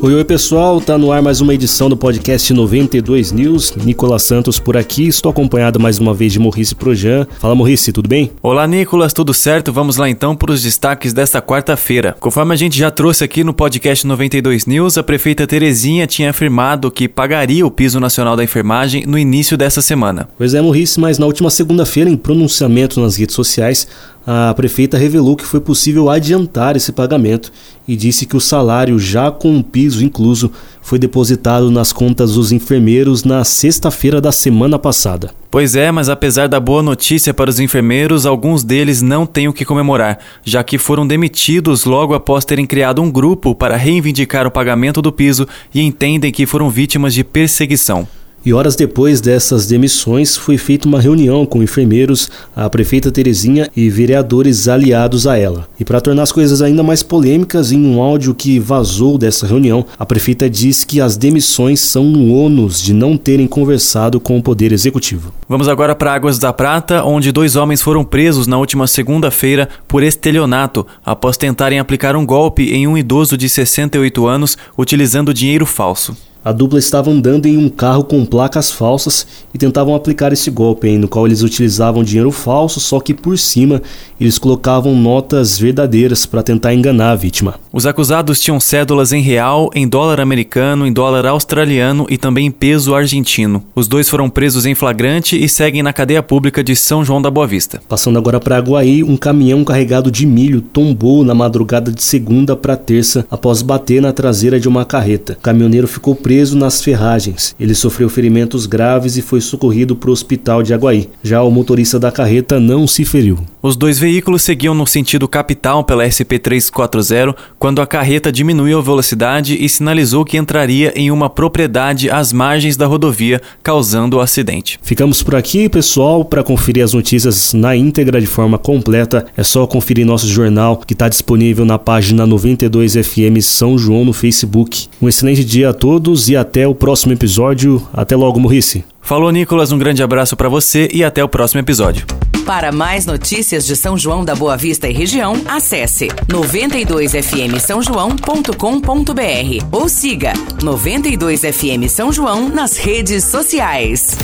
Oi, oi pessoal, tá no ar mais uma edição do podcast 92 News. Nicolas Santos por aqui, estou acompanhado mais uma vez de Maurice Projan. Fala Maurice, tudo bem? Olá Nicolas, tudo certo? Vamos lá então para os destaques desta quarta-feira. Conforme a gente já trouxe aqui no podcast 92 News, a prefeita Terezinha tinha afirmado que pagaria o piso nacional da enfermagem no início dessa semana. Pois é, Maurice, mas na última segunda-feira, em pronunciamento nas redes sociais, a prefeita revelou que foi possível adiantar esse pagamento e disse que o salário, já com o piso incluso, foi depositado nas contas dos enfermeiros na sexta-feira da semana passada. Pois é, mas apesar da boa notícia para os enfermeiros, alguns deles não têm o que comemorar, já que foram demitidos logo após terem criado um grupo para reivindicar o pagamento do piso e entendem que foram vítimas de perseguição. E horas depois dessas demissões, foi feita uma reunião com enfermeiros, a prefeita Terezinha e vereadores aliados a ela. E para tornar as coisas ainda mais polêmicas, em um áudio que vazou dessa reunião, a prefeita diz que as demissões são um ônus de não terem conversado com o Poder Executivo. Vamos agora para Águas da Prata, onde dois homens foram presos na última segunda-feira por estelionato, após tentarem aplicar um golpe em um idoso de 68 anos utilizando dinheiro falso. A dupla estava andando em um carro com placas falsas e tentavam aplicar esse golpe, no qual eles utilizavam dinheiro falso, só que por cima eles colocavam notas verdadeiras para tentar enganar a vítima. Os acusados tinham cédulas em real, em dólar americano, em dólar australiano e também em peso argentino. Os dois foram presos em flagrante e seguem na cadeia pública de São João da Boa Vista. Passando agora para Aguaí, um caminhão carregado de milho tombou na madrugada de segunda para terça após bater na traseira de uma carreta. O caminhoneiro ficou preso preso nas ferragens. Ele sofreu ferimentos graves e foi socorrido para o hospital de Aguaí. Já o motorista da carreta não se feriu. Os dois veículos seguiam no sentido capital pela SP340 quando a carreta diminuiu a velocidade e sinalizou que entraria em uma propriedade às margens da rodovia, causando o acidente. Ficamos por aqui, pessoal. Para conferir as notícias na íntegra de forma completa, é só conferir nosso jornal que está disponível na página 92 FM São João no Facebook. Um excelente dia a todos e até o próximo episódio. Até logo, Morrice. Falou, Nicolas. Um grande abraço para você e até o próximo episódio. Para mais notícias de São João da Boa Vista e região, acesse 92fm São João.com.br ou siga 92fm São João nas redes sociais.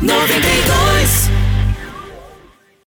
92